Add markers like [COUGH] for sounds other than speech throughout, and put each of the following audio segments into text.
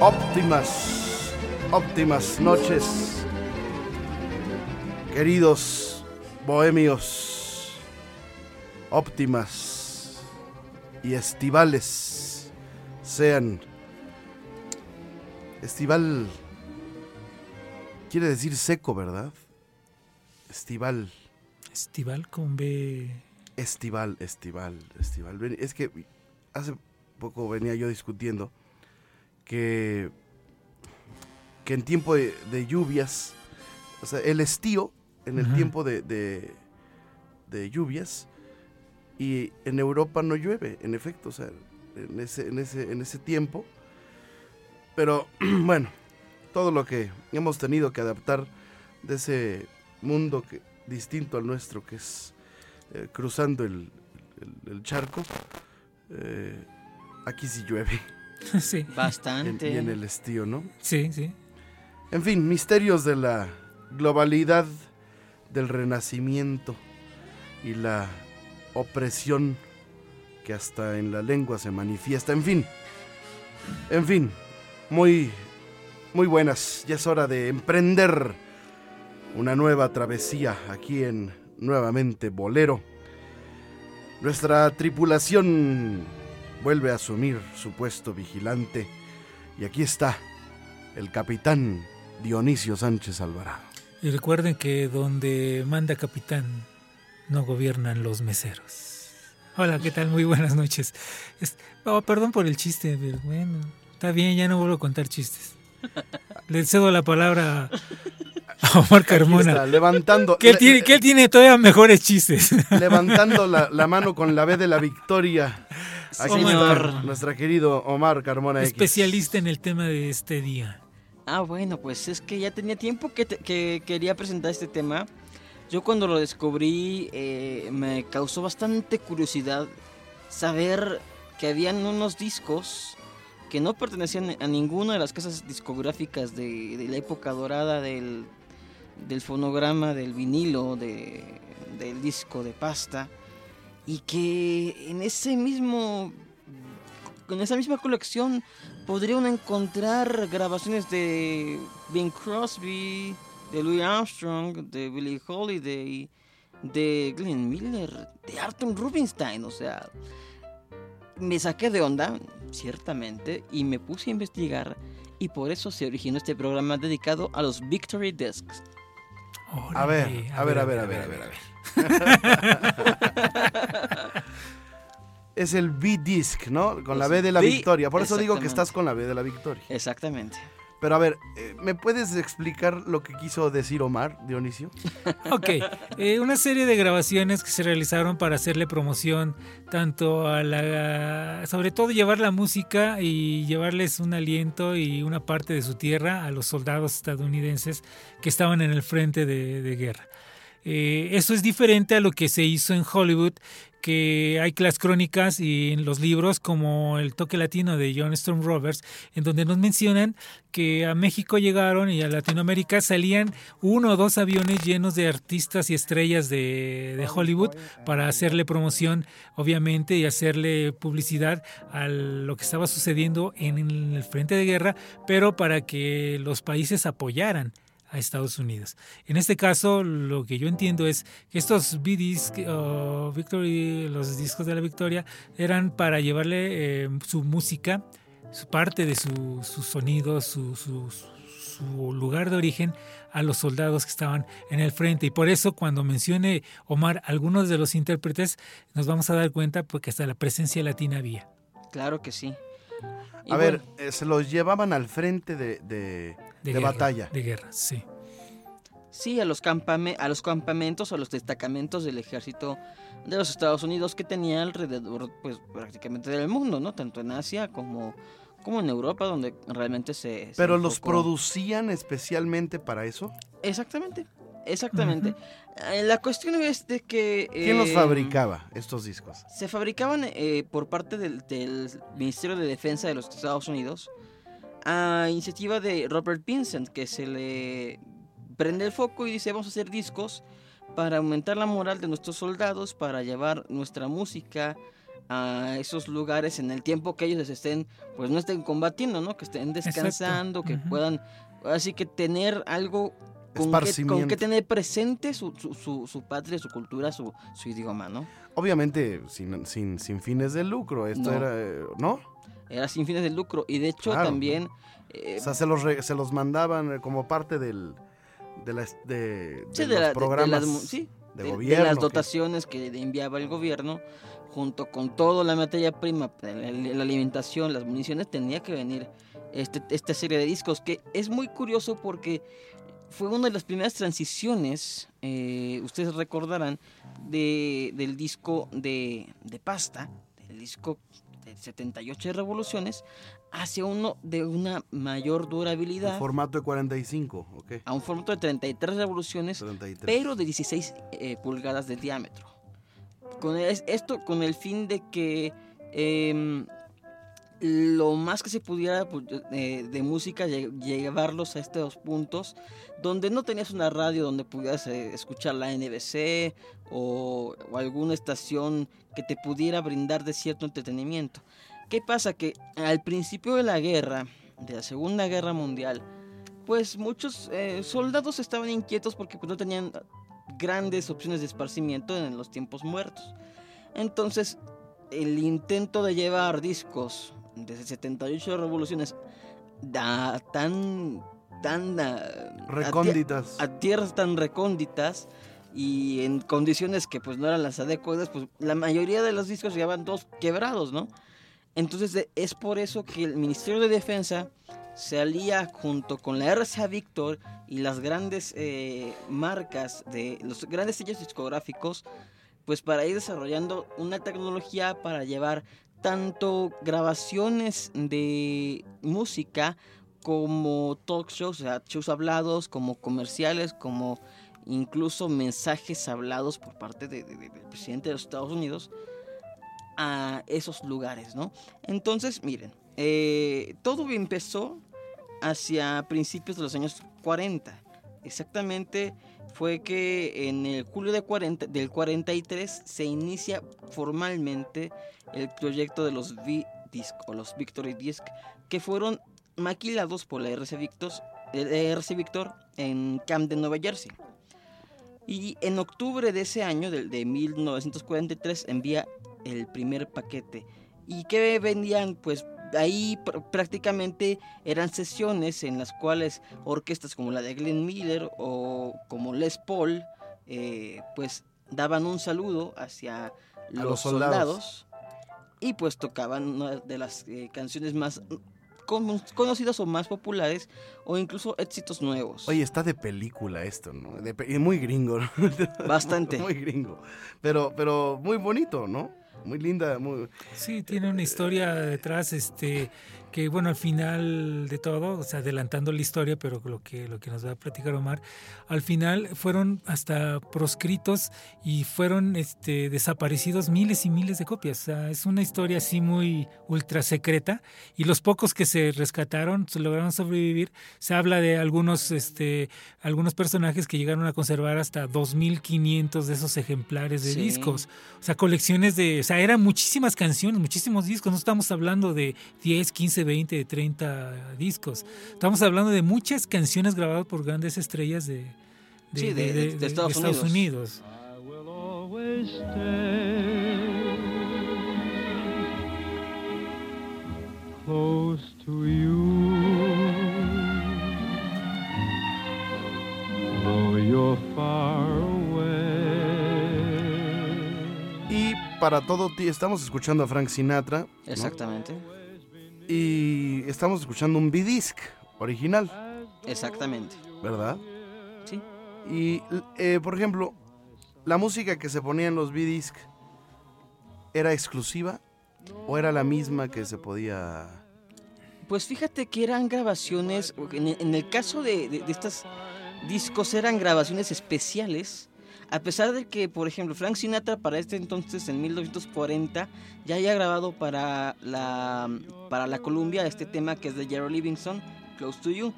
Óptimas, óptimas noches, queridos bohemios, óptimas y estivales sean. Estival quiere decir seco, ¿verdad? Estival. Estival con B. Estival, estival, estival. Es que hace poco venía yo discutiendo que, que en tiempo de, de lluvias, o sea, el estío, en el Ajá. tiempo de, de, de lluvias, y en Europa no llueve, en efecto, o sea, en ese, en ese, en ese tiempo. Pero [CLEARS THROAT] bueno, todo lo que hemos tenido que adaptar de ese mundo que, distinto al nuestro, que es eh, cruzando el, el- el charco, eh, aquí sí llueve. [LAUGHS] sí, En- Bastante. y en el estío, ¿no? sí, sí. En fin, misterios de la globalidad, del renacimiento y la opresión que hasta en la lengua se manifiesta. En fin, en fin, muy, muy buenas. Ya es hora de emprender una nueva travesía aquí en Nuevamente Bolero. Nuestra tripulación vuelve a asumir su puesto vigilante y aquí está el capitán Dionisio Sánchez Alvarado. Y recuerden que donde manda capitán no gobiernan los meseros. Hola, ¿qué tal? Muy buenas noches. Es- oh, perdón por el chiste, pero bueno, está bien, ya no vuelvo a contar chistes. [LAUGHS] Le cedo la palabra a Omar Aquí está, Carmona. levantando, Que él le- tiene, que él tiene todavía mejores chistes. levantando la, la mano con la B de la victoria. Aquí Señor. está nuestro querido Omar Carmona X. Especialista en el tema de este día. Ah, bueno, pues es que ya tenía tiempo que, te- que quería presentar este tema. Yo cuando lo descubrí eh, me causó bastante curiosidad saber que habían unos discos que no pertenecían a ninguna de las casas discográficas de, la época dorada del, del fonograma, del vinilo, de- del disco de pasta. Y que en ese mismo. En esa misma colección podría uno encontrar grabaciones de Bing Crosby, de Louis Armstrong, de Billie Holiday, de Glenn Miller, de Arthur Rubinstein. O sea, me saqué de onda, ciertamente, y me puse a investigar. Y por eso se originó este programa dedicado a los Victory Discs. A ver, a ver, a ver, a ver, a ver, a ver. Es el B-Disc, ¿no? Con la B de la B- victoria. Por eso digo que estás con la B de la victoria. Exactamente. Pero a ver, eh, ¿me puedes explicar lo que quiso decir Omar, Dionisio? [LAUGHS] Ok, eh, una serie de grabaciones que se realizaron para hacerle promoción tanto a la, sobre todo llevar la música y llevarles un aliento y una parte de su tierra a los soldados estadounidenses que estaban en el frente de, de guerra. Eh, eso es diferente a lo que se hizo en Hollywood, que hay las crónicas y en los libros como El toque latino de John Storm Roberts, en donde nos mencionan que a México llegaron y a Latinoamérica salían uno o dos aviones llenos de artistas y estrellas de, de Hollywood para hacerle promoción, obviamente, y hacerle publicidad a lo que estaba sucediendo en el frente de guerra, pero para que los países apoyaran a Estados Unidos. En este caso, lo que yo entiendo es que estos BDs, o Victory, los discos de la Victoria, eran para llevarle eh, su música, su parte de su, su sonido, su, su, su lugar de origen a los soldados que estaban en el frente. Y por eso cuando mencione Omar algunos de los intérpretes, nos vamos a dar cuenta porque hasta la presencia latina había. Claro que sí. Y a ver, eh, se los llevaban al frente de, de, batalla. De guerra, sí. Sí, a los, a los campamentos, a los destacamentos del ejército de los Estados Unidos que tenía alrededor, pues prácticamente del mundo, ¿no? Tanto en Asia como, como en Europa, donde realmente se... ¿Pero los producían especialmente para eso? Exactamente, exactamente. Eh, la cuestión es de que... ¿Quién los eh, fabricaba estos discos? Se fabricaban eh, por parte del, del, Ministerio de Defensa de los Estados Unidos a iniciativa de Robert Vincent, que se le prende el foco y dice vamos a hacer discos para aumentar la moral de nuestros soldados, para llevar nuestra música a esos lugares en el tiempo que ellos estén, pues no estén combatiendo, ¿no? Que estén descansando, que puedan, así que tener algo con que, con que, tener presente su, su, su, patria, su cultura, su, su, idioma, ¿no? Obviamente sin, sin, sin fines de lucro, esto era, ¿no? Era sin fines de lucro y de hecho también... Eh, o sea, se los, se los mandaban como parte del de, las, de, los programas de, gobierno. De las dotaciones que... enviaba el gobierno, junto con toda la materia prima, la, alimentación, las municiones, tenía que venir este, esta serie de discos, que es muy curioso porque fue una de las primeras transiciones, eh, ustedes recordarán, de, del disco de, de pasta, del disco de 78 revoluciones, hacia uno de una mayor durabilidad. Un formato de 45, ok. A un formato de 33 revoluciones, pero de 16 eh, pulgadas de diámetro. Con esto con el fin de que em, lo más que se pudiera pues, de música llevarlos a estos puntos donde no tenías una radio donde pudieras eh, escuchar la NBC o, o, alguna estación que te pudiera brindar de cierto entretenimiento. ¿Qué pasa? Que al principio de la guerra, de la Segunda Guerra Mundial, pues muchos eh, soldados estaban inquietos porque pues, no tenían grandes opciones de esparcimiento en los tiempos muertos. Entonces, el intento de llevar discos de 78 revoluciones da, tan tan recónditas a, tierras tan recónditas y en condiciones que pues no eran las adecuadas, pues la mayoría de los discos llevaban dos quebrados, ¿no? Entonces es por eso que el Ministerio de Defensa se alía junto con la RCA Victor y las grandes eh, marcas de los grandes sellos discográficos, pues para ir desarrollando una tecnología para llevar tanto grabaciones de música como talk shows, o sea, shows hablados, como comerciales, como incluso mensajes hablados por parte del presidente de los Estados Unidos a esos lugares, ¿no? Entonces, miren, eh, todo empezó hacia principios de los años 40. Exactamente fue que en el julio de 40, del 43 se inicia formalmente el proyecto de los V-Disc o los Victory Disc que fueron maquilados por la RC, Victor, RC Victor en Camden, Nueva Jersey. Y en octubre de ese año, de, de 1943, envía el primer paquete. ¿Y que vendían? Pues ahí prácticamente eran sesiones en las cuales orquestas como la de Glenn Miller o como Les Paul, eh, pues daban un saludo hacia los, soldados. Y pues tocaban una de las eh, canciones más conocidas o más populares o incluso éxitos nuevos. Oye, está de película esto, ¿no? muy gringo. [LAUGHS] Bastante. muy gringo. Pero, pero muy bonito, ¿no? muy linda. Muy... Sí, tiene una historia detrás, este, que bueno, al final de todo, o sea, adelantando la historia, pero lo que, lo que nos va a platicar Omar, al final fueron hasta proscritos y fueron este, desaparecidos miles y miles de copias. O sea, es una historia así muy ultra secreta y los pocos que se rescataron se lograron sobrevivir. Se habla de algunos, este, algunos personajes que llegaron a conservar hasta 2.500 de esos ejemplares de discos. O sea, colecciones de, o sea, eran muchísimas canciones, muchísimos discos. No estamos hablando de 10, 15, 20, 30 discos. Estamos hablando de muchas canciones grabadas por grandes estrellas de, Estados, Unidos. you're far away. Y para todo, ti- estamos escuchando a Frank Sinatra. ¿no? Y estamos escuchando un B-Disc original, Exactamente. ¿verdad? Sí. Y, eh, por ejemplo, la música que se ponía en los B-Disc era exclusiva o era la misma que se podía. Pues fíjate que eran grabaciones, en el, caso de, de, de estos discos eran grabaciones especiales, a pesar de que, por ejemplo, Frank Sinatra para este entonces, en 1940, ya había grabado para la, para la Columbia este tema que es de Jerry Livingston, Close to You.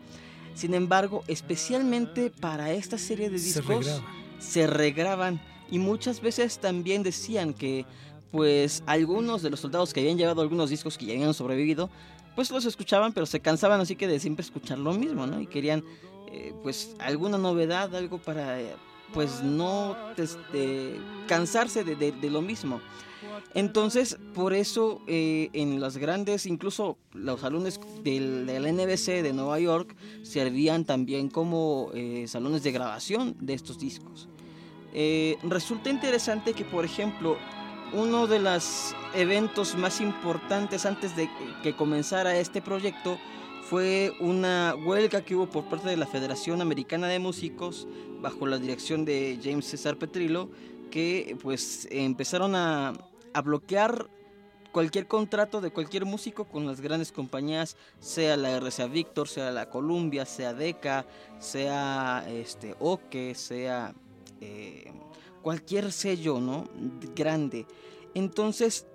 Sin embargo, especialmente para esta serie de Se discos regraba. se regraban y muchas veces también decían que pues algunos de los soldados que habían llevado algunos discos que ya habían sobrevivido pues los escuchaban pero se cansaban así que de siempre escuchar lo mismo no y querían eh, pues alguna novedad algo para eh, pues no este, cansarse de, lo mismo. Entonces por eso eh, en las grandes incluso los salones del, del NBC de Nueva York servían también como eh, salones de grabación de estos discos. Eh, resulta interesante que, por ejemplo, uno de los eventos más importantes antes de que comenzara este proyecto fue una huelga que hubo por parte de la Federación Americana de Músicos bajo la dirección de James Cesar Petrillo que pues empezaron a, a bloquear cualquier contrato de cualquier músico con las grandes compañías, sea la RCA Victor, sea la Columbia, sea Decca, sea este Oke, sea eh, cualquier sello, ¿no? Grande. Entonces,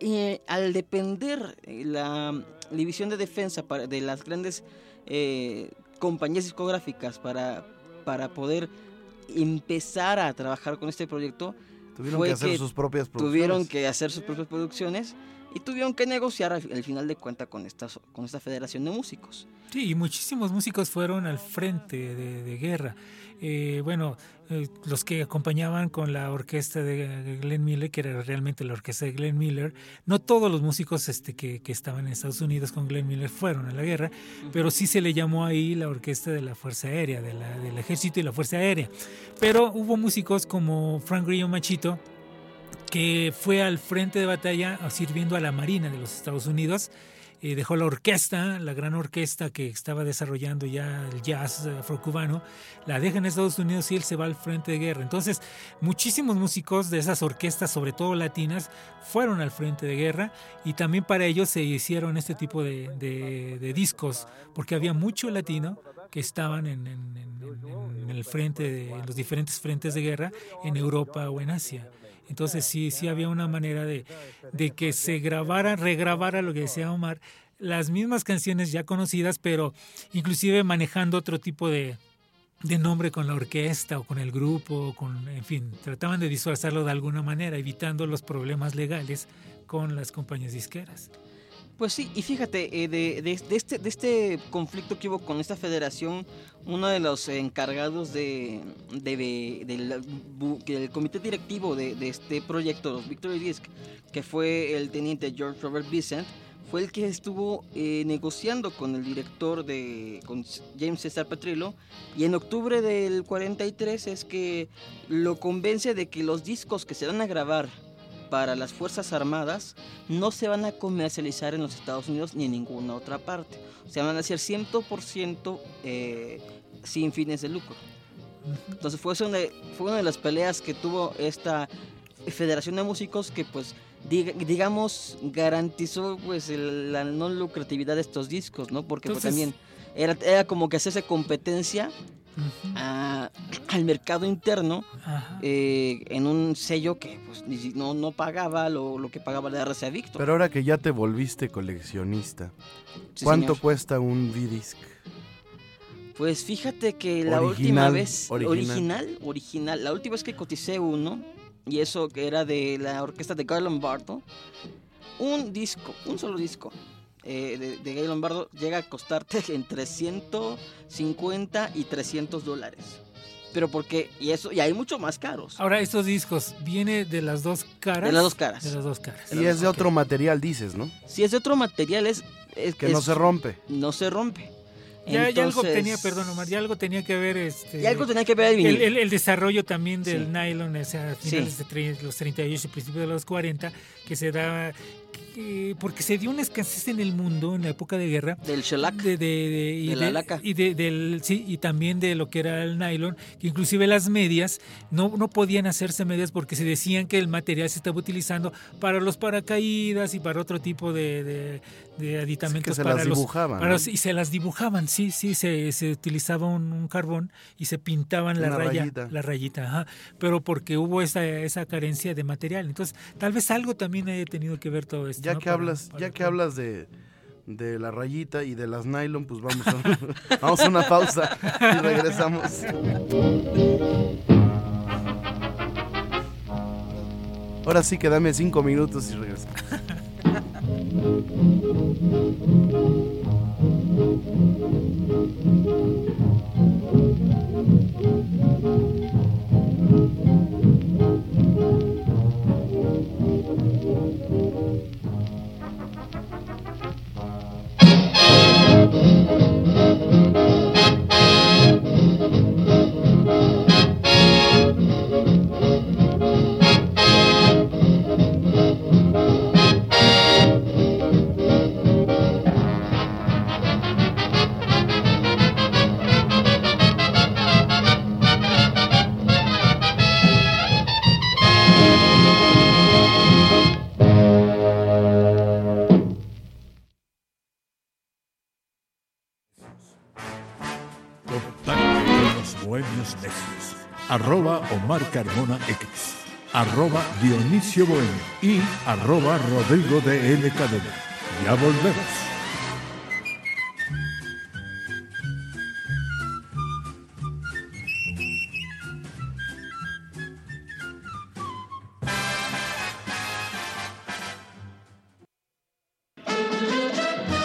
eh, al depender eh, la división de defensa para- de las grandes eh, compañías discográficas para, para poder empezar a trabajar con este proyecto, Tuvieron Fue que hacer que sus propias producciones. tuvieron que hacer sus propias producciones y tuvieron que negociar al, al final de cuenta con esta, con esta federación de músicos. Sí, y muchísimos músicos fueron al frente de, de guerra. Eh, bueno, eh, los que acompañaban con la orquesta de Glenn Miller, que era realmente la orquesta de Glenn Miller, no todos los músicos este, que, que estaban en Estados Unidos con Glenn Miller fueron a la guerra, pero sí se le llamó ahí la orquesta de la Fuerza Aérea, de la- del Ejército y la Fuerza Aérea. Pero hubo músicos como Frank Grillo Machito, que fue al frente de batalla sirviendo a la Marina de los Estados Unidos. Eh, dejó la orquesta, la gran orquesta que estaba desarrollando ya el jazz afrocubano, la deja en Estados Unidos y él se va al frente de guerra. Entonces, muchísimos músicos de esas orquestas, sobre todo latinas, fueron al frente de guerra y también para ellos se hicieron este tipo de, discos, porque había mucho latino que estaban en el frente, de, en los diferentes frentes de guerra en Europa o en Asia. Entonces sí, sí había una manera de, de que se grabara, regrabara lo que decía Omar, las mismas canciones ya conocidas, pero inclusive manejando otro tipo de, de nombre con la orquesta o con el grupo, o con, en fin, trataban de disfrazarlo de alguna manera, evitando los problemas legales con las compañías disqueras. Pues sí, y fíjate, eh, de, de- este, de este conflicto que hubo con esta federación, uno de los encargados de, de- de- del, comité directivo de, de este proyecto, los Victory Disc, que fue el teniente George Robert Vincent, fue el que estuvo eh, negociando con el director de con James Cesar Petrillo y en octubre del 43 es que lo convence de que los discos que se van a grabar para las Fuerzas Armadas no se van a comercializar en los Estados Unidos ni en ninguna otra parte. O sea, van a ser 100% eh, sin fines de lucro. Entonces fue una, fue una de las peleas que tuvo esta Federación de Músicos que pues diga- digamos garantizó pues el- la no lucratividad de estos discos, ¿no? Porque pues, Entonces- también era, era como que hacerse competencia A- al mercado interno eh, en un sello que pues no, no pagaba lo, lo que pagaba la RCA Victor. Pero ahora que ya te volviste coleccionista, Sí, ¿cuánto señor. cuesta un V-Disc? Pues fíjate que la Original, última vez, original. original. original, la última vez que coticé uno, y eso que era de la orquesta de Guy Lombardo, un disco, un solo disco eh, de, de Guy Lombardo llega a costarte [LAUGHS] entre 150 y 300 dólares. Pero porque, y eso, y hay mucho más caros. Ahora, estos discos, ¿viene de las dos caras? De las dos caras. De las dos caras. Y es de otro material, dices, ¿no? Si es de otro material, es, es- Que no se rompe. no se rompe. Ya, ya algo Entonces- tenía, perdón Omar, ya algo tenía que ver este, Y algo tenía que ver el el, vinil. el- el desarrollo también del Sí. nylon, o sea, a finales de los 38 y principios de los 40, que se da, que- porque se dio una escasez en el mundo en la época de guerra Del shellac. de, de- de- y De la laca. y de- del sí y también de lo que era el nylon que inclusive las medias no, no podían hacerse medias porque se decían que el material se estaba utilizando para los paracaídas y para otro tipo de, de- de aditamentos se para las los dibujaban, para ¿no? los- y se las dibujaban sí sí se, se utilizaba un, un carbón y se pintaban la raya rayita. la rayita ajá, pero porque hubo esa, esa carencia de material entonces tal vez algo también haya tenido que ver todo esto Ya ¿no? que Para- hablas, para ya que hablas de, de la rayita y de las nylon, pues vamos a, [LAUGHS] vamos a una pausa y regresamos. Ahora sí que dame cinco minutos y regresamos. [LAUGHS] Arroba Omar Carmona X. Arroba Dionisio Bohemio. Y arroba Rodrigo de L. Cadena. Ya volvemos.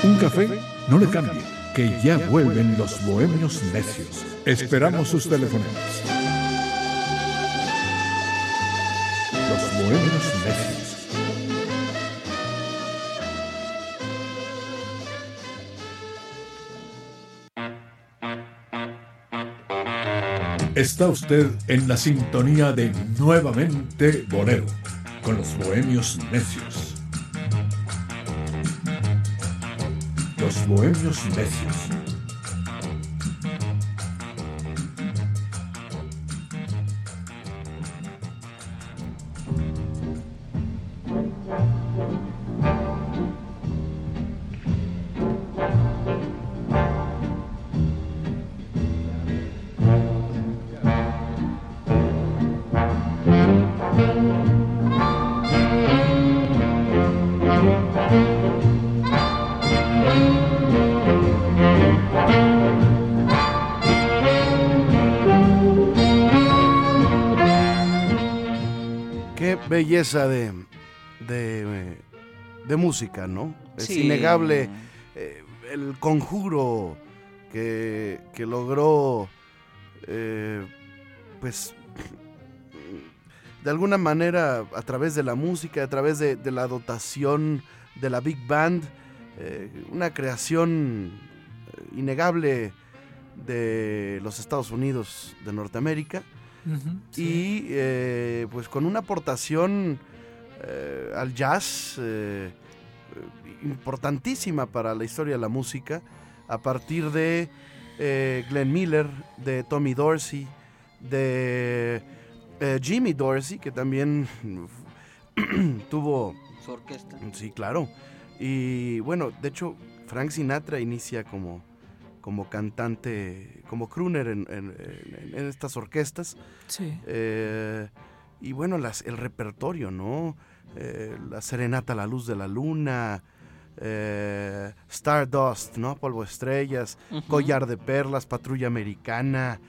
Un café, no le cambie, que ya vuelven los bohemios necios. Esperamos sus teléfonos. Bohemios necios. Está usted en la sintonía de Nuevamente Bolero, con los bohemios necios. Los bohemios necios. Belleza de, de, de música, ¿no? Es Sí. innegable eh, el conjuro que, que logró, eh, pues, de alguna manera, a través de la música, a través de, de la dotación de la Big Band, eh, una creación eh, innegable de los Estados Unidos de Norteamérica Sí. y eh, pues con una aportación eh, al jazz eh, eh, importantísima para la historia de la música a partir de eh, Glenn Miller, de Tommy Dorsey, de eh, Jimmy Dorsey, que también [CLEARS THROAT] tuvo Su orquesta. Sí, claro. Y bueno, de hecho, Frank Sinatra inicia como, como cantante, como crooner en, en- en- en estas orquestas. Sí. Eh, y bueno, las, el repertorio, ¿no? Eh, la Serenata a la Luz de la Luna, eh, Stardust, ¿no? Polvo Estrellas. Collar de Perlas, Patrulla Americana,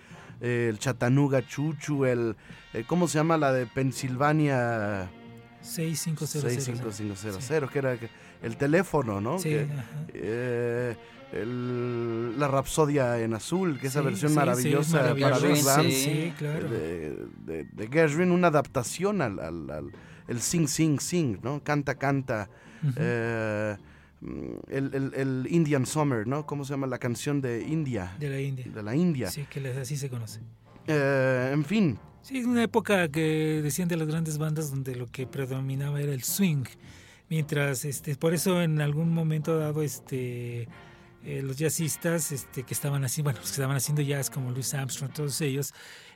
eh, el Chattanooga Chuchu, el, ¿cómo se llama la de Pensilvania? 65000. 65500, que era el teléfono, ¿no? Sí, Que, el- la Rapsodia en azul, que esa Sí, versión sí, sí, maravillosa para Big Band claro. de, de, de Gershwin, una adaptación al, al- al- el sing, sing, sing, ¿no? Canta, canta. Eh, el, el- el Indian Summer, ¿no? ¿Cómo se llama? La canción de India. De la India. De la India. Sí, que así se conoce. Eh, en fin, Sí, es una época que decían de las grandes bandas donde lo que predominaba era el swing. Mientras, este, por eso en algún momento dado, este, eh, los jazzistas este, que estaban así, bueno, los que estaban haciendo jazz como Louis Armstrong, todos ellos,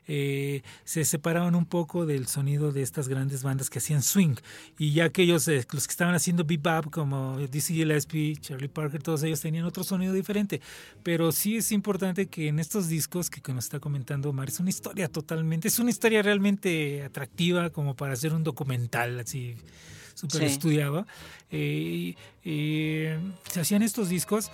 eh, se separaban un poco del sonido de estas grandes bandas que hacían swing. Y ya aquellos, eh, los que estaban haciendo bebop, como Dizzy Gillespie, Charlie Parker, todos ellos tenían otro sonido diferente. Pero sí es importante que en estos discos que, que nos está comentando Omar, es una historia totalmente, es una historia realmente atractiva como para hacer un documental así súper Sí. estudiado. Eh, y, se hacían estos discos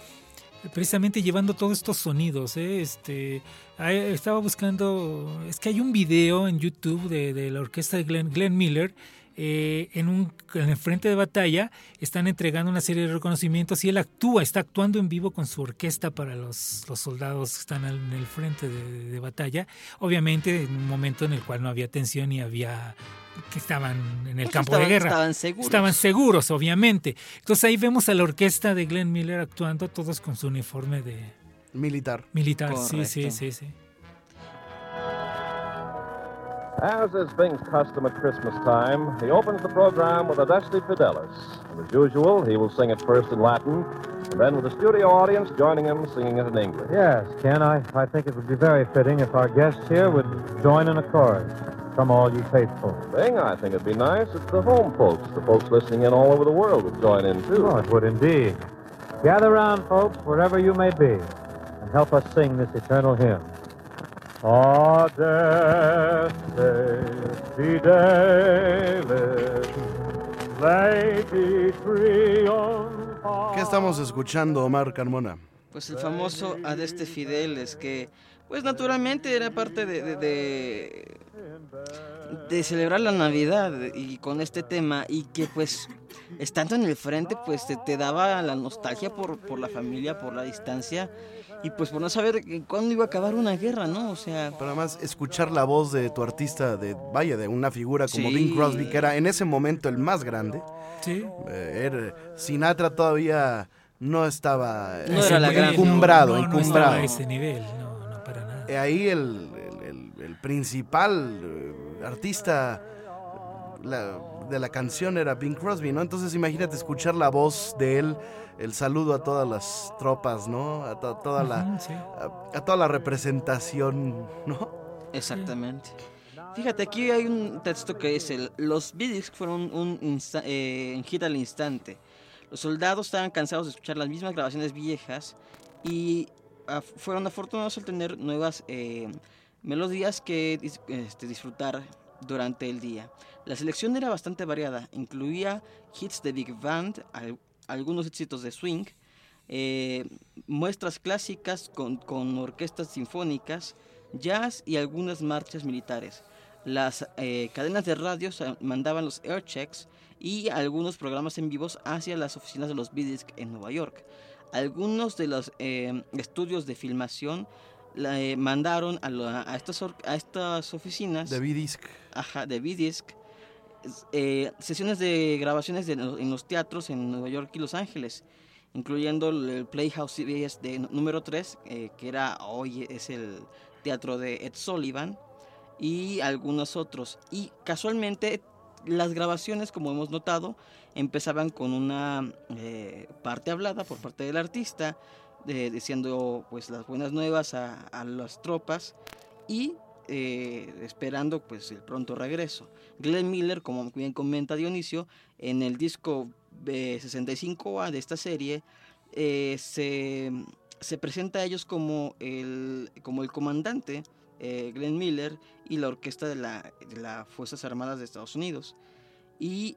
precisamente llevando todos estos sonidos. ¿eh? Este, estaba buscando, es que hay un video en YouTube de, la orquesta de Glenn Miller. Eh, en un en el frente de batalla están entregando una serie de reconocimientos y él actúa, está actuando en vivo con su orquesta para los, los soldados que están en el frente de, de batalla. Obviamente en un momento en el cual no había tensión y había que estaban en el Pues campo estaban- de guerra. Estaban seguros. Estaban seguros, obviamente. Entonces ahí vemos a la orquesta de Glenn Miller actuando, todos con su uniforme de militar. militar. Sí, sí, sí, sí. As is Bing's custom at Christmas time, he opens the program with a Dusty Fidelis. And as usual, he will sing it first in Latin, and then with the studio audience joining him singing it in English. Yes, Ken, I, I think it would be very fitting if our guests here would join in a chorus. Come, all you faithful. Bing, I think it'd be nice if the home folks, the folks listening in all over the world, would join in too. Oh, it would indeed. Gather round, folks, wherever you may be, and help us sing this eternal hymn. Adeste Lady. ¿Qué estamos escuchando, Omar Carmona? Pues el famoso Adeste Fideles, que pues naturalmente era parte de, de, de- de celebrar la Navidad y con este tema y que pues estando en el frente pues te, te daba la nostalgia por, por la familia, por la distancia y pues por no saber cuándo iba a acabar una guerra, ¿no? O sea, Pero además, escuchar la voz de tu artista, de vaya, de una figura como Sí. Bing Crosby, que era en ese momento el más grande. Sí. Eh, era- Sinatra todavía no estaba No era la gran- encumbrado, no, no, encumbrado. estaba a ese nivel, no, no, para nada. Eh, ahí el, el- el- el principal eh, artista la- de la canción era Bing Crosby, ¿no? Entonces imagínate escuchar la voz de él, el saludo a todas las tropas, ¿no? A to- toda la, a, a toda la representación, ¿no? Exactamente. Fíjate, aquí hay un texto que dice, los Beatles fueron un insta- eh, hit al instante. Los soldados estaban cansados de escuchar las mismas grabaciones viejas y ah, fueron afortunados al tener nuevas eh, melodías que dis- este, disfrutar durante el día. La selección era bastante variada, incluía hits de big band, al- algunos éxitos de swing, eh, muestras clásicas con, con orquestas sinfónicas, jazz y algunas marchas militares. Las eh, cadenas de radio mandaban los airchecks y algunos programas en vivos hacia las oficinas de los Beatles en Nueva York. Algunos de los eh, estudios de filmación la, eh, mandaron a, lo- a estas, or- a estas oficinas De B-Disc. ajá, de eh, sesiones de grabaciones de en los teatros en Nueva York y Los Ángeles, incluyendo el, Playhouse CBS de número 3, eh, que era hoy es el teatro de Ed Sullivan, y algunos otros. Y casualmente las grabaciones, como hemos notado, empezaban con una eh, parte hablada por parte del artista, de- diciendo pues las buenas nuevas a, a las tropas y eh, esperando pues el pronto regreso. Glenn Miller, como bien comenta Dionisio, en el disco eh, 65A de esta serie eh, se, se presenta a ellos como el, como el comandante eh, Glenn Miller y la orquesta de, la, de las Fuerzas Armadas de Estados Unidos. Y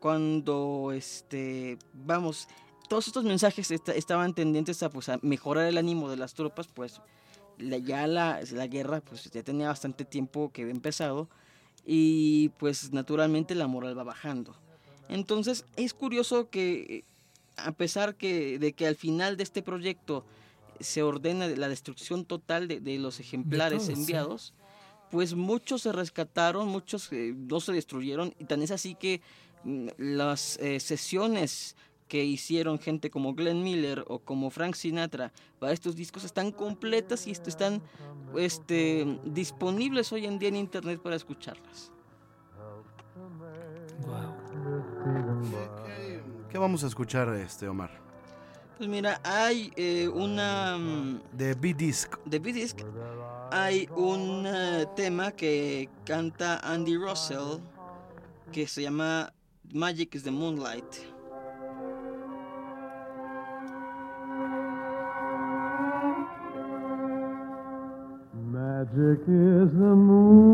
cuando este, vamos, todos estos mensajes esta- estaban tendientes a, pues, a mejorar el ánimo de las tropas, pues la- ya la, la guerra pues ya tenía bastante tiempo que había empezado y pues naturalmente la moral va bajando. Entonces es curioso que a pesar que, de que al final de este proyecto se ordena la destrucción total de, de los ejemplares todos, sí. enviados, pues muchos se rescataron, muchos eh, no se destruyeron y tan es así que mm, las eh, sesiones que hicieron gente como Glenn Miller o como Frank Sinatra para estos discos están completas y est- están este, disponibles hoy en día en internet para escucharlas. ¿Qué, qué vamos a escuchar, este Omar? Pues mira, hay eh, una... mm, De B-Disc. de B-Disc hay un eh, tema que canta Andy Russell que se llama Magic is the Moonlight. Magic is the moonlight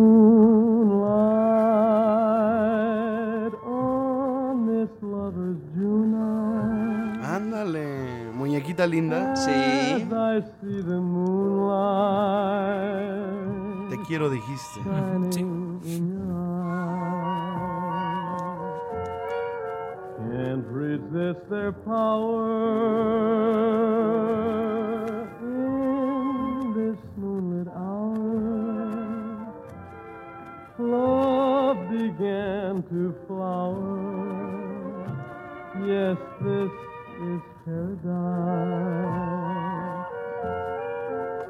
on this lover's June night. Ándale, muñequita linda. Sí. As I see the moonlight Te quiero, dijiste. Can't resist their power began to flower. Yes, this is paradise.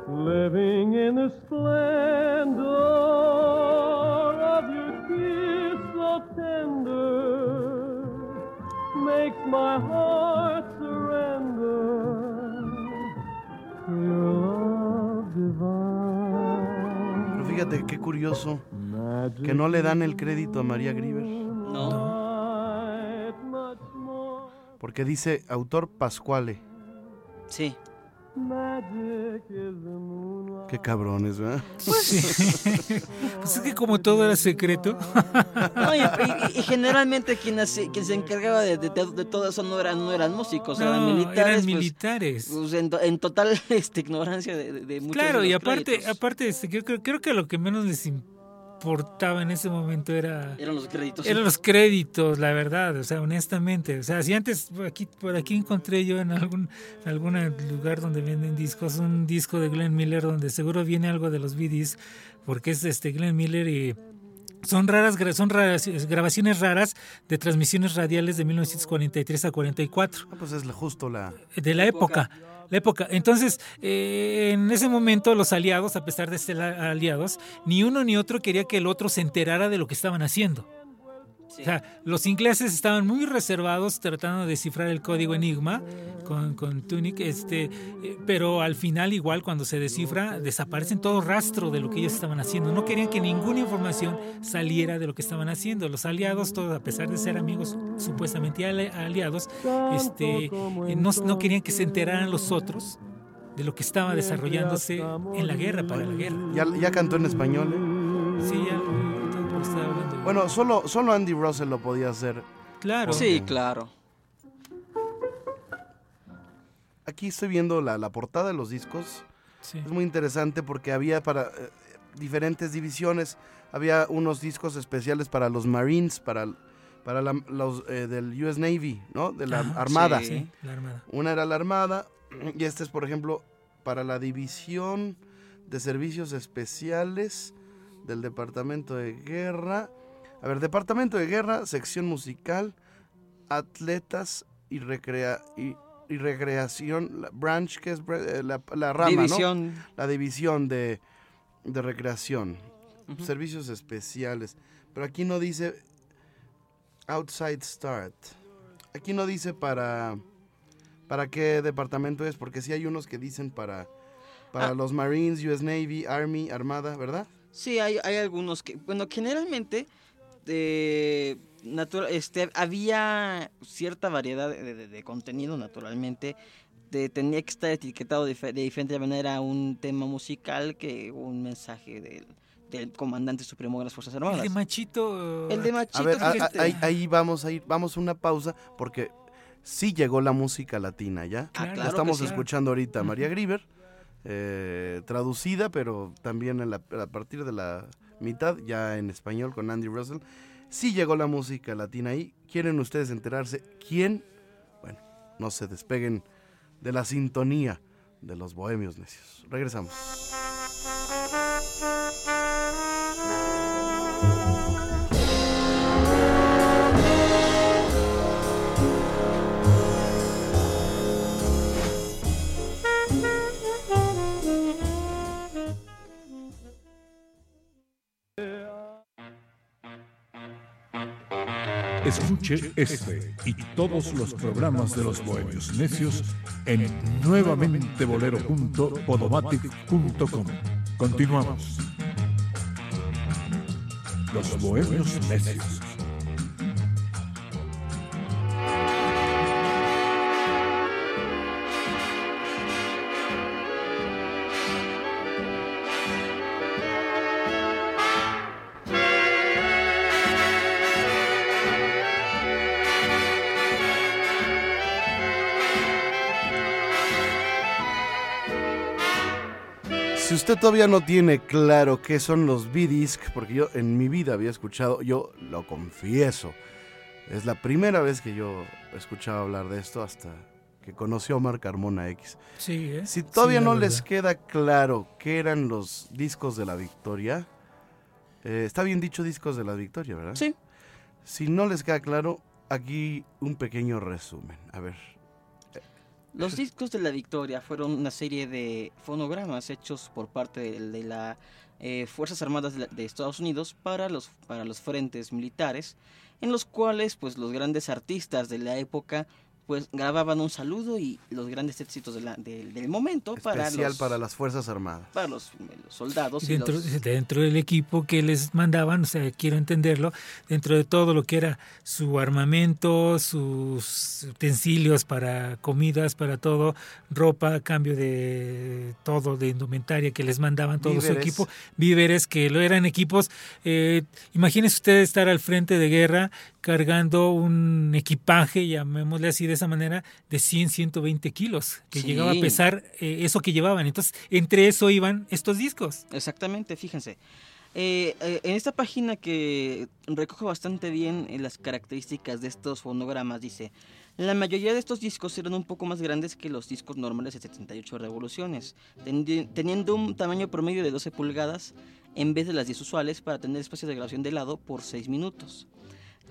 Living in the splendor of your kiss so tender makes my heart surrender to your love divine. Fíjate qué curioso que no le dan el crédito a María Grieber. No. Porque dice autor Pascuale. Sí. Qué cabrones, ¿verdad? Pues es que como todo era secreto. No, y, y- y generalmente quien, hace- quien se encargaba de, de- de todo eso no eran, no eran músicos, eran militares. eran pues, militares. pues, en, to- en total [LAUGHS] este, ignorancia de, de- de muchos Claro, de y aparte, créditos. aparte este, yo creo, creo que lo que menos les importaba en ese momento era Eran los créditos. eran los créditos, la verdad, o sea, honestamente, o sea, si antes por aquí por aquí encontré yo en algún en algún lugar donde venden discos un disco de Glenn Miller donde seguro viene algo de los BDs porque es este Glenn Miller y son raras, son raras, grabaciones raras de transmisiones radiales de 1943 a 44 Ah, pues es la- justo la... de la época. La época. Entonces, eh, en ese momento los aliados, a pesar de ser aliados, ni uno ni otro quería que el otro se enterara de lo que estaban haciendo. O sea, los ingleses estaban muy reservados tratando de descifrar el código Enigma con, con Tunic, este, eh, pero al final igual cuando se descifra desaparecen todo rastro de lo que ellos estaban haciendo. No querían que ninguna información saliera de lo que estaban haciendo. Los aliados, todos, a pesar de ser amigos supuestamente ali- aliados, este, eh, no, no querían que se enteraran los otros de lo que estaba desarrollándose en la guerra, para la guerra. Ya, ya cantó en español, ¿eh? Sí, ya hablando. Bueno, solo, solo Andy Russell lo podía hacer. claro. Sí, claro. Aquí estoy viendo la, la portada de los discos. Sí. Es muy interesante porque había para eh, diferentes divisiones. Había unos discos especiales para los Marines, para, para la- los eh, del US Navy, ¿no? De la Ajá, Armada. sí. Sí, la armada. Una era la Armada y este es, por ejemplo, para la División de Servicios Especiales del Departamento de Guerra. A ver, Departamento de Guerra, sección musical, atletas y, recrea y, y recreación, la branch, que es eh, la, la rama, ¿no? División. La división de, de recreación, servicios especiales. Pero aquí no dice outside start. Aquí no dice para para qué departamento es, porque sí hay unos que dicen para para Ah. los Marines, US Navy, Army, Armada, ¿verdad? Sí, hay, hay algunos que, bueno, generalmente eh, natura- este, había cierta variedad de, de- de contenido, naturalmente. De, tenía que estar etiquetado de, de diferente manera un tema musical que un mensaje del, del comandante supremo de las Fuerzas El Armadas. de Machito. El de A Machito, ver, a- a- fíjate. ahí, ahí vamos a ir, vamos a una pausa porque sí llegó la música latina ya. Ah, La estamos que sí. escuchando ahorita a María Grieber, eh, traducida, pero también a partir de la mitad, ya en español con Andy Russell. Sí llegó la música latina ahí. ¿Quieren ustedes enterarse quién? Bueno, no se despeguen de la sintonía de los bohemios necios. Regresamos. Escuche este y todos los programas de los Bohemios Necios en nuevamentebolero.podomatic.com. Continuamos. Los Bohemios Necios. Usted todavía no tiene claro qué son los B-Disc, porque yo en mi vida había escuchado, yo lo confieso, es la primera vez que yo escuchaba hablar de esto hasta que conoció a Omar Carmona X. Sí, ¿eh? Si todavía Sí, no les queda claro qué eran los discos de la Victoria, eh, está bien dicho discos de la Victoria, ¿verdad? Sí. Si no les queda claro, aquí un pequeño resumen. A ver, Los discos de la Victoria fueron una serie de fonogramas hechos por parte de, las Fuerzas Armadas de, la- de Estados Unidos para los, para los frentes militares, en los cuales pues los grandes artistas de la época pues grababan un saludo y los grandes éxitos de la- del- del momento para especial los, para las Fuerzas Armadas. para los, los soldados. y dentro, los- dentro del equipo que les mandaban, o sea, quiero entenderlo, dentro de todo lo que era su armamento, sus utensilios para comidas, para todo, ropa, cambio de todo, de indumentaria que les mandaban todo su equipo, víveres que lo eran equipos. Eh, imagínese usted estar al frente de guerra cargando un equipaje, llamémosle así de esa manera, de 100, 120 kilos, que Sí. llegaba a pesar eh, eso que llevaban. Entonces, entre eso iban estos discos. Exactamente, fíjense. Eh, eh, en esta página que recoge bastante bien eh, las características de estos fonogramas, dice, la mayoría de estos discos eran un poco más grandes que los discos normales de 78 revoluciones, teniendo un tamaño promedio de 12 pulgadas en vez de las 10 usuales para tener espacios de grabación de lado por 6 minutos.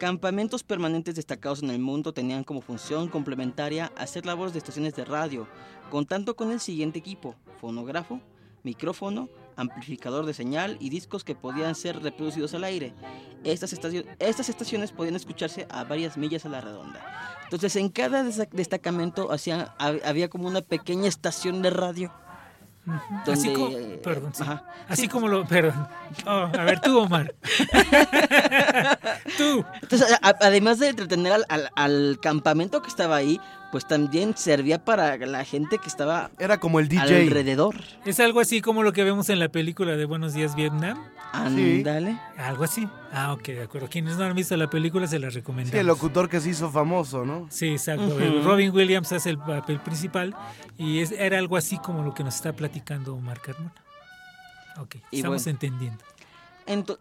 Campamentos permanentes destacados en el mundo tenían como función complementaria hacer labores de estaciones de radio, contando con el siguiente equipo, fonógrafo, micrófono, amplificador de señal y discos que podían ser reproducidos al aire. Estas, estacio- estas estaciones podían escucharse a varias millas a la redonda. Entonces en cada destacamento hacía- hab- había como una pequeña estación de radio. Así como, perdón, sí. Ajá. Así Sí, como lo, perdón. Oh, a ver, tú, Omar. [LAUGHS] tú. Entonces, a- además de entretener al, al- al campamento que estaba ahí, pues también servía para la gente que estaba Era como el DJ. alrededor. Es algo así como lo que vemos en la película de Buenos Días Vietnam. Ándale. Algo así. Ah, ok, de acuerdo. Quienes no han visto la película se la recomendamos. Sí, el locutor que se hizo famoso, ¿no? Sí, exacto. Robin Williams hace el papel principal y es, era algo así como lo que nos está platicando Omar Carmona. Ok, Y estamos bueno. entendiendo.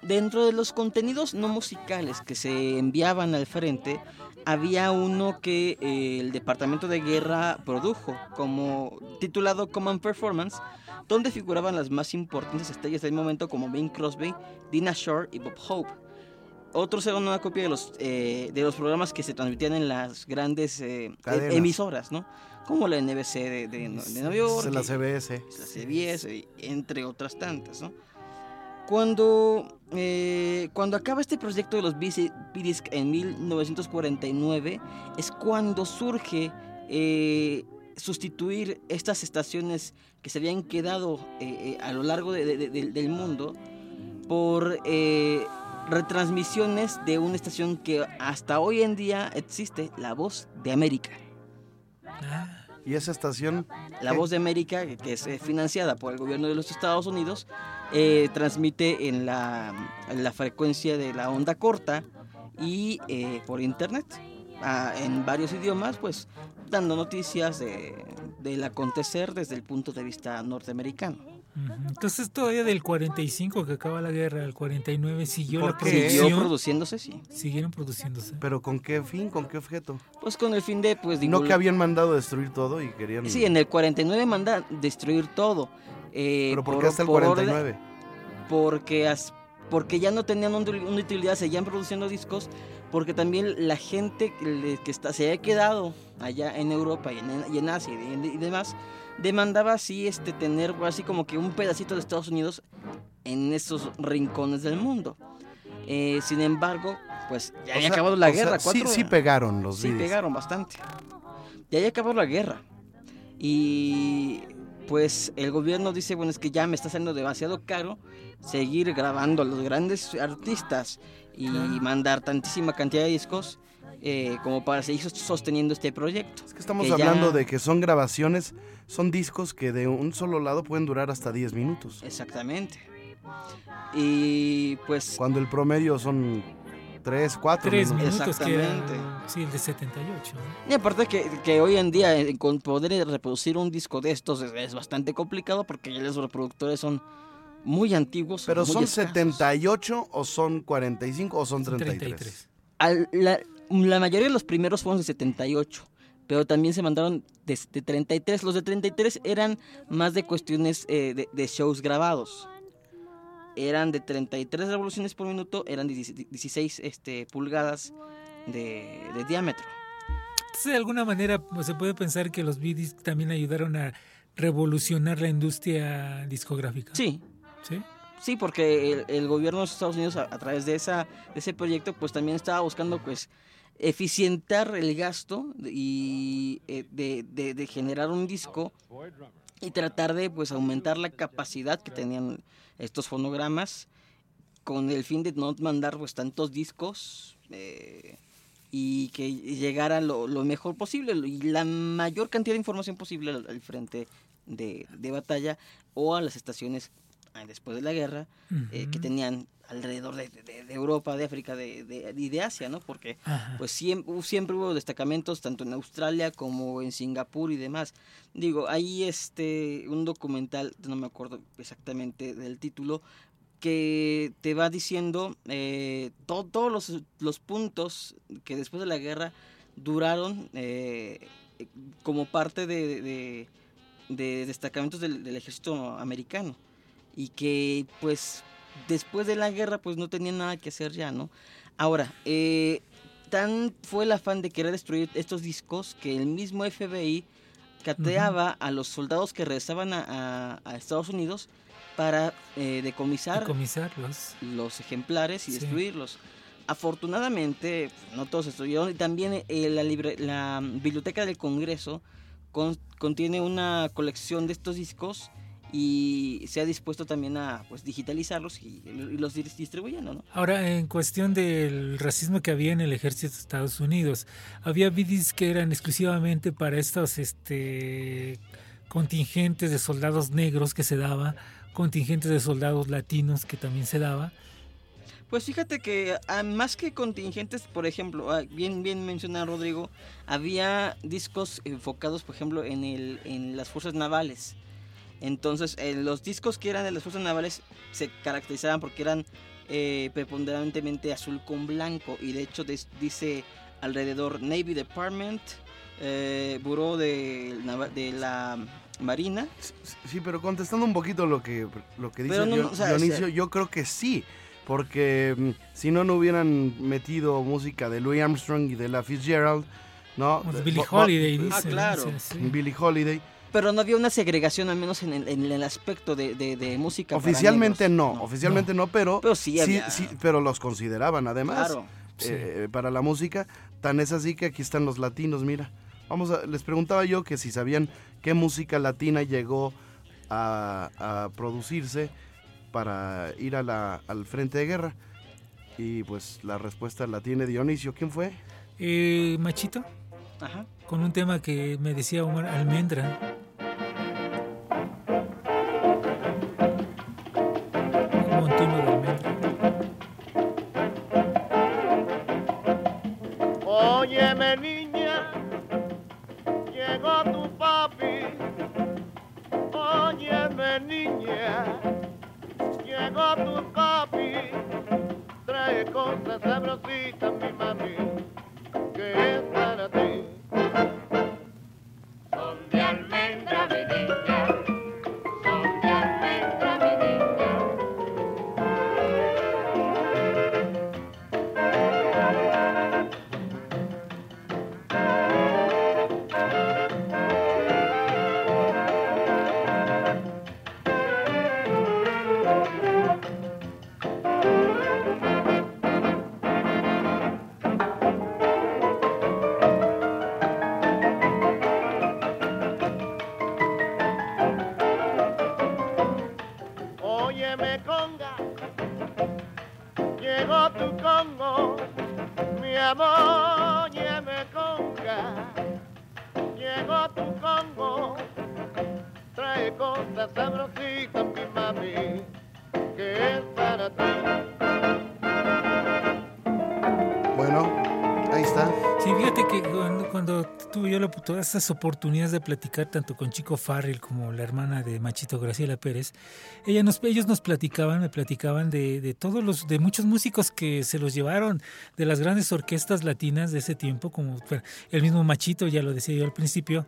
Dentro de los contenidos no musicales que se enviaban al frente, había uno que eh, el Departamento de Guerra produjo, como titulado Common Performance, donde figuraban las más importantes estrellas del momento como Bing Crosby, Dina Shore y Bob Hope. Otros eran una copia de los, eh, de los programas que se transmitían en las grandes eh, emisoras, ¿no? Como la NBC de, de, de Nueva York. La CBS. la CBS, entre otras tantas, ¿no? Cuando, eh, cuando acaba este proyecto de los B-Disc en 1949, es cuando surge eh, sustituir estas estaciones que se habían quedado eh, a lo largo de- de- de- del mundo por retransmisiones de una estación que hasta hoy en día existe, La Voz de América. Ah, Y esa estación, La. Voz de América, que- es eh, financiada por el gobierno de los Estados Unidos, eh, transmite en la, en la frecuencia de la onda corta y eh, por internet, ah, en varios idiomas, pues dando noticias de- del acontecer desde el punto de vista norteamericano. Entonces todavía del 45 que acaba la guerra al 49 siguió la ¿Por qué? Siguió producción. produciéndose, sí. Siguieron produciéndose. pero ¿con qué fin? ¿Con qué objeto? Pues con el fin de, pues, No que habían mandado destruir todo y querían... Sí, en el 49 manda destruir todo. eh, Pero ¿por qué por- hasta el por orden- 49? porque, as- porque ya no tenían un- una utilidad, seguían produciendo discos, porque también la gente que, está, se había quedado allá en Europa y en, y en Asia y demás, demandaba así este, tener así como que un pedacito de Estados Unidos en esos rincones del mundo. Eh, sin embargo, pues ya O había sea- acabado la sea, guerra. sí, cuatro- sí pegaron los Sí, videos. pegaron bastante. Ya había acabado la guerra. Y pues el gobierno dice, bueno, es que ya me está saliendo demasiado caro seguir grabando a los grandes artistas y mandar tantísima cantidad de discos eh, como para seguir sos- sosteniendo este proyecto. Es que estamos que ya- hablando de que son grabaciones, son discos que de un solo lado pueden durar hasta 10 minutos. Exactamente. Y pues Cuando el promedio son 3, 4 Tres minutos. minutos que era, Exactamente. sí, el de 78. ¿no? Y aparte que, que hoy en día eh, con poder reproducir un disco de estos es, es bastante complicado porque ya los reproductores son muy antiguos. Pero muy son escasos. 78 o son 45 o son Son 33. 33. Al- la, la mayoría de los primeros fueron de 78, pero también se mandaron de, de 33. Los de 33 eran más de cuestiones eh, de, de shows grabados. Eran de 33 revoluciones por minuto, eran 16 este, pulgadas de, de diámetro. Entonces, de alguna manera, pues, se puede pensar que los BDs también ayudaron a revolucionar la industria discográfica. Sí, ¿Sí? Sí, porque el, el gobierno de los Estados Unidos a, a través de esa de ese proyecto pues también estaba buscando pues eficientar el gasto y eh, de, de- de generar un disco y tratar de pues aumentar la capacidad que tenían estos fonogramas con el fin de no mandar pues tantos discos eh, y que llegara lo, lo mejor posible y la mayor cantidad de información posible al, al frente de, de batalla o a las estaciones eh, después de la guerra eh, que tenían alrededor de, de- de Europa, de África de, de- y de Asia, ¿no? Porque Ajá. pues siempre, siempre hubo destacamentos tanto en Australia como en Singapur y demás. Digo, hay este un documental, no me acuerdo exactamente del título, que te va diciendo eh, to- todos los, los puntos que después de la guerra duraron eh, como parte de, de- de destacamentos del, del ejército americano y que pues después de la guerra pues no tenían nada que hacer ya, ¿no? Ahora, eh, tan fue el afán de querer destruir estos discos que el mismo FBI cateaba a los soldados que regresaban a, a- a Estados Unidos para eh, decomisar Decomisarlos. los ejemplares y Sí. destruirlos. Afortunadamente, pues, no todos destruyeron. Y también eh, la, libre- la Biblioteca del Congreso con- contiene una colección de estos discos y se ha dispuesto también a pues, digitalizarlos y, y los dis- distribuyendo, ¿no? Ahora, en cuestión del racismo que había en el ejército de Estados Unidos, había BDs que eran exclusivamente para estos este, contingentes de soldados negros que se daba, contingentes de soldados latinos que también se daba. Pues fíjate que ah, más que contingentes, por ejemplo, ah, bien bien menciona Rodrigo, había discos enfocados, por ejemplo, en el en las fuerzas navales. Entonces, eh, los discos que eran de las fuerzas navales se caracterizaban porque eran eh, preponderantemente azul con blanco y de hecho des- dice alrededor Navy Department, eh, Buró de, de la Marina. Sí, pero contestando un poquito lo que, lo que dice no, Dion- no, o sea, Dionisio, yo creo que sí, porque mm, si no, no hubieran metido música de Louis Armstrong y de la Fitzgerald, ¿no? De- Billie Holiday, Ah, dice. ¿no? claro. Sí, sí. Billie Holiday. Pero no había una segregación, al menos en el, en el aspecto de, de- de música. Oficialmente no, oficialmente no, pero, Pero sí había- sí, pero los consideraban además Claro. eh, para la música. Tan es así que aquí están los latinos, mira. Vamos a, les preguntaba yo que si sabían qué música latina llegó a, a producirse para ir a la- al frente de guerra. Y pues la respuesta la tiene Dionisio. ¿Quién fue? Eh, Machito, Ajá. con un tema que me decía Omar Almendra. Óyeme niña, llegó tu papi. Óyeme niña, llegó tu papi. Trae cosas sabrositas mi mami, que es todas esas oportunidades de platicar tanto con Chico Farrell como la hermana de Machito Graciela Pérez, ella nos, ellos nos platicaban, me platicaban de, de todos los, de muchos músicos que se los llevaron de las grandes orquestas latinas de ese tiempo, como el mismo Machito, ya lo decía yo al principio,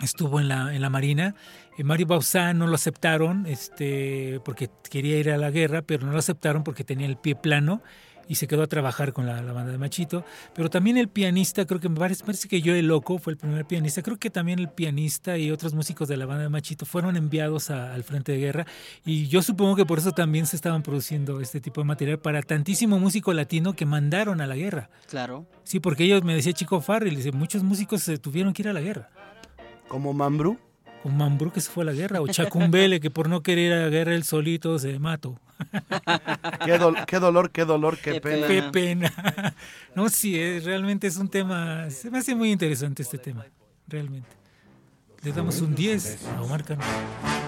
estuvo en la, en la Marina. Eh, Mario Bauzá no lo aceptaron este, porque quería ir a la guerra, pero no lo aceptaron porque tenía el pie plano y se quedó a trabajar con la, la banda de Machito. Pero también el pianista, creo que me parece, parece que Joe Loco fue el primer pianista. Creo que también el pianista y otros músicos de la banda de Machito fueron enviados a- al frente de guerra. Y yo supongo que por eso también se estaban produciendo este tipo de material para tantísimo músico latino que mandaron a la guerra. Claro. Sí, porque ellos, me decía Chico Farrell, dice, muchos músicos se tuvieron que ir a la guerra. Como Mambrú. Un Mambrú que se fue a la guerra, o Chacumbele que por no querer ir a la guerra él solito se mató. Qué, dol- qué dolor, qué dolor, qué, Qué pena. Qué pena. [LAUGHS] No, sí, es- realmente es un tema, se me hace muy interesante este tema, realmente. Le damos un 10 a Omar Cano.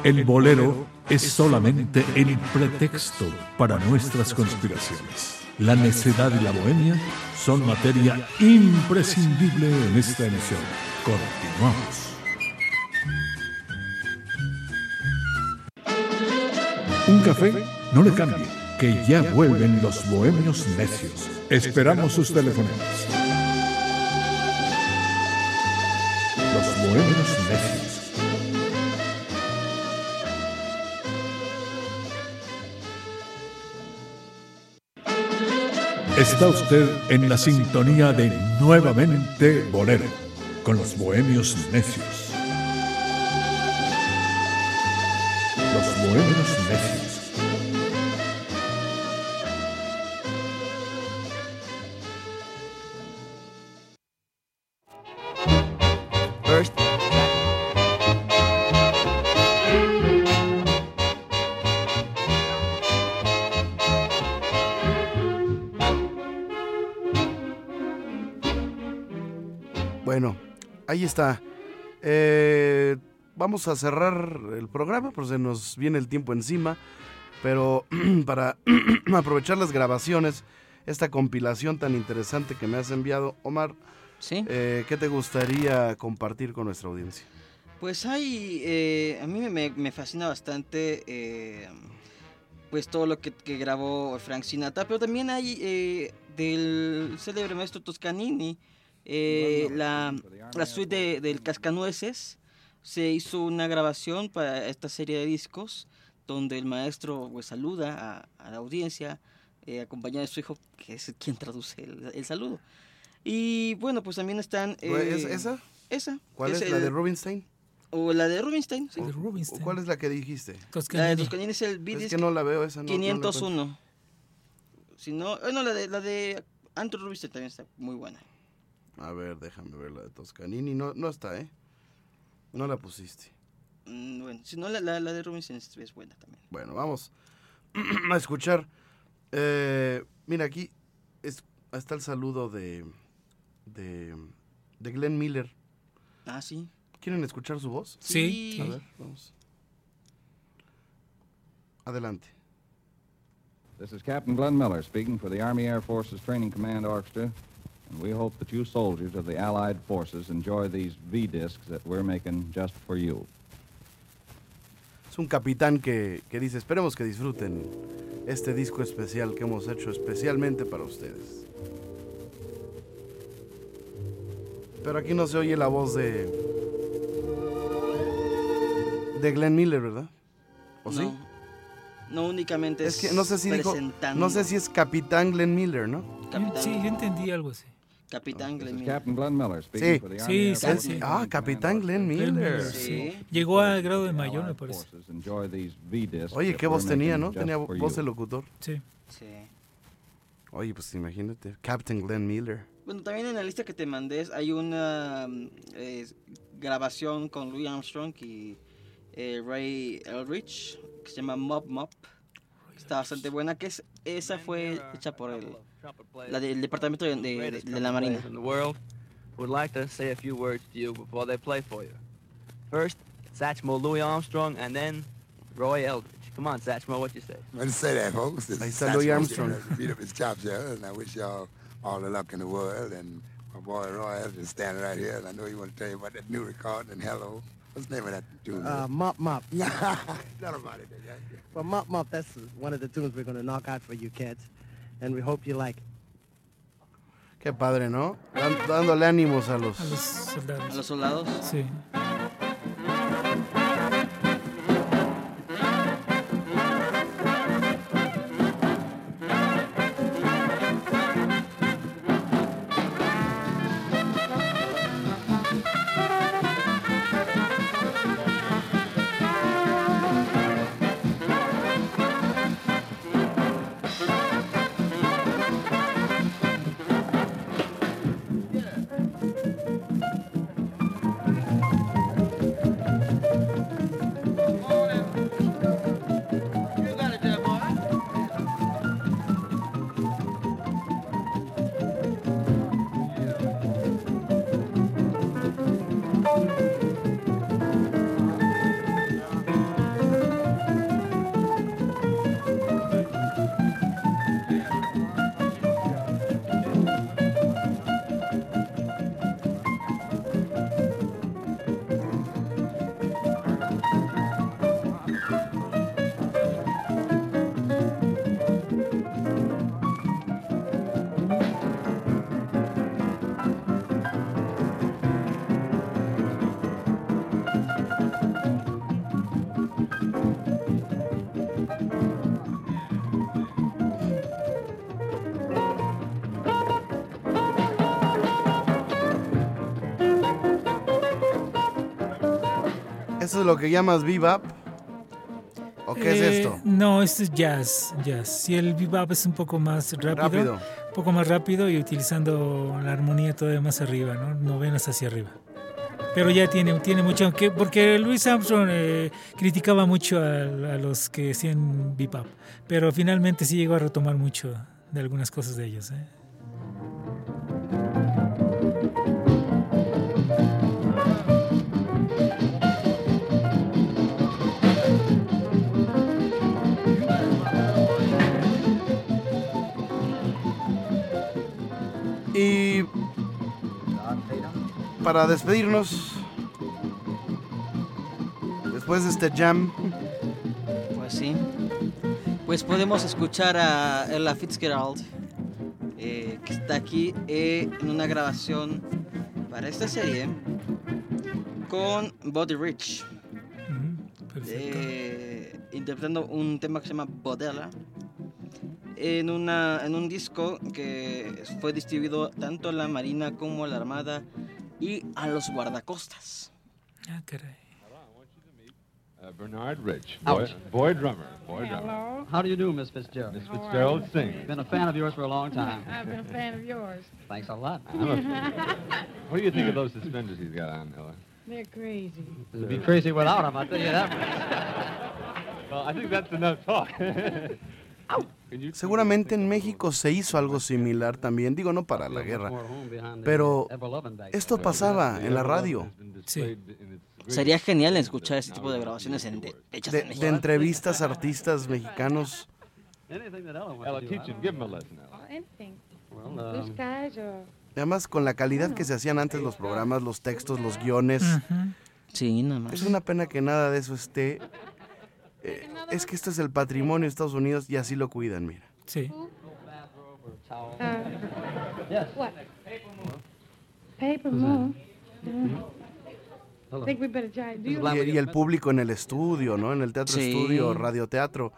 El bolero es solamente el pretexto para nuestras conspiraciones. La necedad y la bohemia son materia imprescindible en esta emisión. Continuamos. Un café, no le cambie, que ya vuelven los bohemios necios. Esperamos sus telefonemas. Los bohemios necios. Está usted en la sintonía de Nuevamente Bolero, con los bohemios necios. Los bohemios necios. Bueno, ahí está. Eh, vamos a cerrar el programa, pues se nos viene el tiempo encima. Pero [CLEARS THROAT] para [CLEARS THROAT] aprovechar las grabaciones, esta compilación tan interesante que me has enviado, Omar, Sí. eh, ¿qué te gustaría compartir con nuestra audiencia? Pues hay, eh, a mí me- fascina bastante, eh, pues todo lo que, que grabó Frank Sinatra, pero también hay eh, del célebre maestro Toscanini, eh, la, la suite de- del Cascanueces, se hizo una grabación para esta serie de discos, donde el maestro pues saluda a, a la audiencia, eh, acompañado de su hijo, que es quien traduce el, el saludo. Y bueno, pues también están... ¿Es eh, esa? Esa. ¿Cuál es, el- la de Rubinstein? o la de Rubinstein, sí. De ¿O Rubinstein. cuál es la que dijiste? La de Toscanini. Es el Es Bidis que no la veo esa. no- no la encuentro. 501. si no, eh, no, la de, la de Andrew Rubinstein también está muy buena. A ver, déjame ver la de Toscanini. No, no está, ¿eh? No la pusiste. Mm, bueno, si no, la, la, la de Rubinstein es, es buena también. Bueno, vamos [CLEARS THROAT] a escuchar. Eh, mira, aquí es- está el saludo de, de, de Glenn Miller. Ah, sí. ¿Quieren escuchar su voz? Sí, A ver, vamos. Adelante. This is Captain Glenn Miller speaking for the Army Air Forces Training Command Orchestra, and we hope that you soldiers of the Allied forces enjoy these V discs that we're making just for you. Es un capitán que, que dice, esperemos que disfruten este disco especial que hemos hecho especialmente para ustedes. Pero aquí no se oye la voz de... De Glenn Miller, ¿verdad? ¿O no, sí? No únicamente Es que no sé si dijo... No sé si es Capitán Glenn Miller, ¿no? Capitán, Sí, yo entendí algo así. Capitán Glenn Miller. Captain Glenn Miller speaking Sí. for the Sí, sí, Ah, Capitán Glenn. Miller. Sí. Llegó al grado de mayor, me parece. Oye, qué voz tenía, ¿no? Tenía voz de locutor. Sí. Sí. Oye, pues imagínate. Captain Glenn Miller. Bueno, también en la lista que te mandé hay una eh, grabación con Louis Armstrong y eh, Ray Eldridge que se llama Mob Mob. Está bastante buena, que es, esa fue hecha por el, la del departamento de, de- de- de la Marina. in the world would like to say a few words to you before they play for you. First, Satchmo Louis Armstrong, and then Roy Eldridge. Come on, Satchmo, what you say? Let's say that, folks. Está Louis Armstrong. [LAUGHS] Beat up his chops here, and I wish y'all all the luck in the world. And my boy Roy has been standing right here, and I know he want to tell you about that new record. And hello, what's the name of that tune? Uh, Mop Mop. [LAUGHS] Tell about it. yeah, yeah. Well, Mop Mop, that's one of the tunes we're going to knock out for you kids. And we hope you like it. Qué padre, ¿no? Dan- dándole ánimos a los... A los soldados. A los soldados. Sí. Es lo que llamas bebop? ¿O qué es Eh, esto? No, esto es jazz, jazz. Si el bebop es un poco más rápido, Rápido. un poco más rápido y utilizando la armonía todavía más arriba, ¿no? Novenas hacia arriba. Pero ya tiene, tiene mucho, aunque, porque Louis Armstrong eh, criticaba mucho a, a los que hacían bebop, pero finalmente sí llegó a retomar mucho de algunas cosas de ellos. ¿eh? Para despedirnos, después de este jam, Pues sí. Pues podemos escuchar a Ella Fitzgerald, eh, que está aquí eh, en una grabación para esta serie con Buddy Rich, eh, interpretando un tema que se llama Bodella en, una, en un disco que fue distribuido tanto a la Marina como a la Armada y a los guardacostas. Ah, caray. Uh, Bernard Rich, boy, boy drummer, boy drummer. Hello. How do you do, Miss Fitzgerald? Miss Fitzgerald sings. Been a fan of yours for a long time. [LAUGHS] I've been a fan of yours. Thanks a lot. A- [LAUGHS] what do you think of those suspenders he's got on, Ella? They're crazy. It'd be crazy without them, I'll tell you that much. [LAUGHS] Well, I think that's enough talk. Can you- seguramente en México se hizo algo similar también, digo no para la guerra, pero esto pasaba en la radio, Sí. Sería genial escuchar este tipo de grabaciones en, de, hechas de, en de entrevistas a artistas mexicanos. Anything that Ella wants Ella, to do, teach him. Give him a lesson, Ella. Or anything. Well, Blue um, Además, con la calidad que se hacían antes los programas, los textos, los guiones. Sí, nada más. Es una pena que nada de eso esté. Eh, es que esto es el patrimonio de Estados Unidos y así lo cuidan, mira. Sí. better try. Do you Y, y el público en el estudio, ¿no? En el teatro Sí. estudio, radioteatro,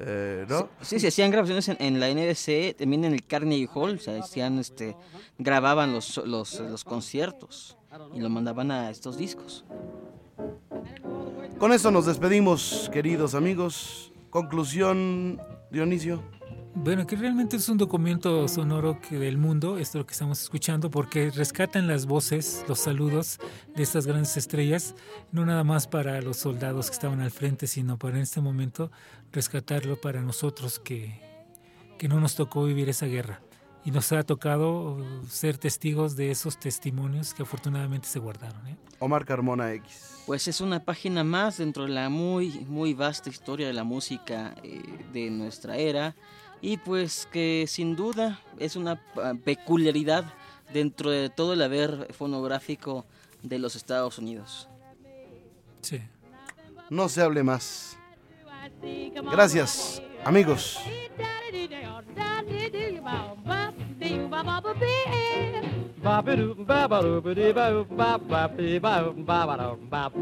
eh, ¿no? Sí, se hacían grabaciones en, en la NBC, también en el Carnegie Hall, se hacían, este, grababan los, los, los conciertos y lo mandaban a estos discos. Con eso nos despedimos, queridos amigos. Conclusión, Dionisio. Bueno, que realmente es un documento sonoro que del mundo, esto es lo que estamos escuchando, porque rescatan las voces, los saludos de estas grandes estrellas, no nada más para los soldados que estaban al frente, sino para en este momento rescatarlo para nosotros que, que no nos tocó vivir esa guerra. Y nos ha tocado ser testigos de esos testimonios que afortunadamente se guardaron. ¿eh? Omar Carmona X. Pues es una página más dentro de la muy, muy vasta historia de la música eh, de nuestra era y pues que sin duda es una ah, peculiaridad dentro de todo el haber fonográfico de los Estados Unidos. Sí. No se hable más. Gracias, amigos. bop doop bop doop bop bop bop bop bop bop bop bop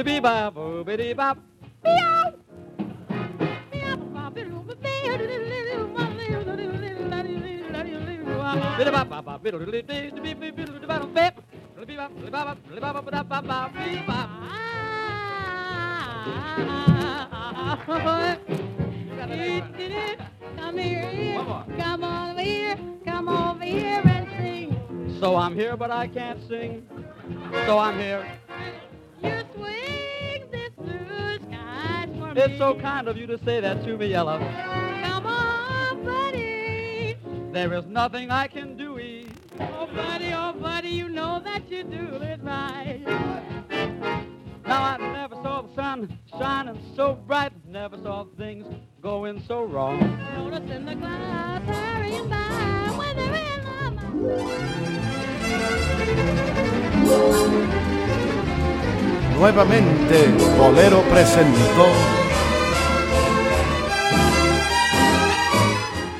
Bee bop, bee bop, meow. Meow, bop, bee bop, bee bop, bop, bop, bee bop, bee bop, bee bop, bee bop. Come here, come over here, come over here and sing. So I'm here, but I can't sing. So I'm here. You swing this blue skies for It's so kind of you to say that to me, Ella. Come on, buddy. There is nothing I can do. E. Oh, buddy, oh, buddy, you know that you do it right. Now I never saw the sun shining so bright, never saw things going so wrong. Noticing the clouds hurrying by when they're in Nuevamente, Bolero presentó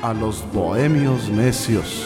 a los bohemios necios.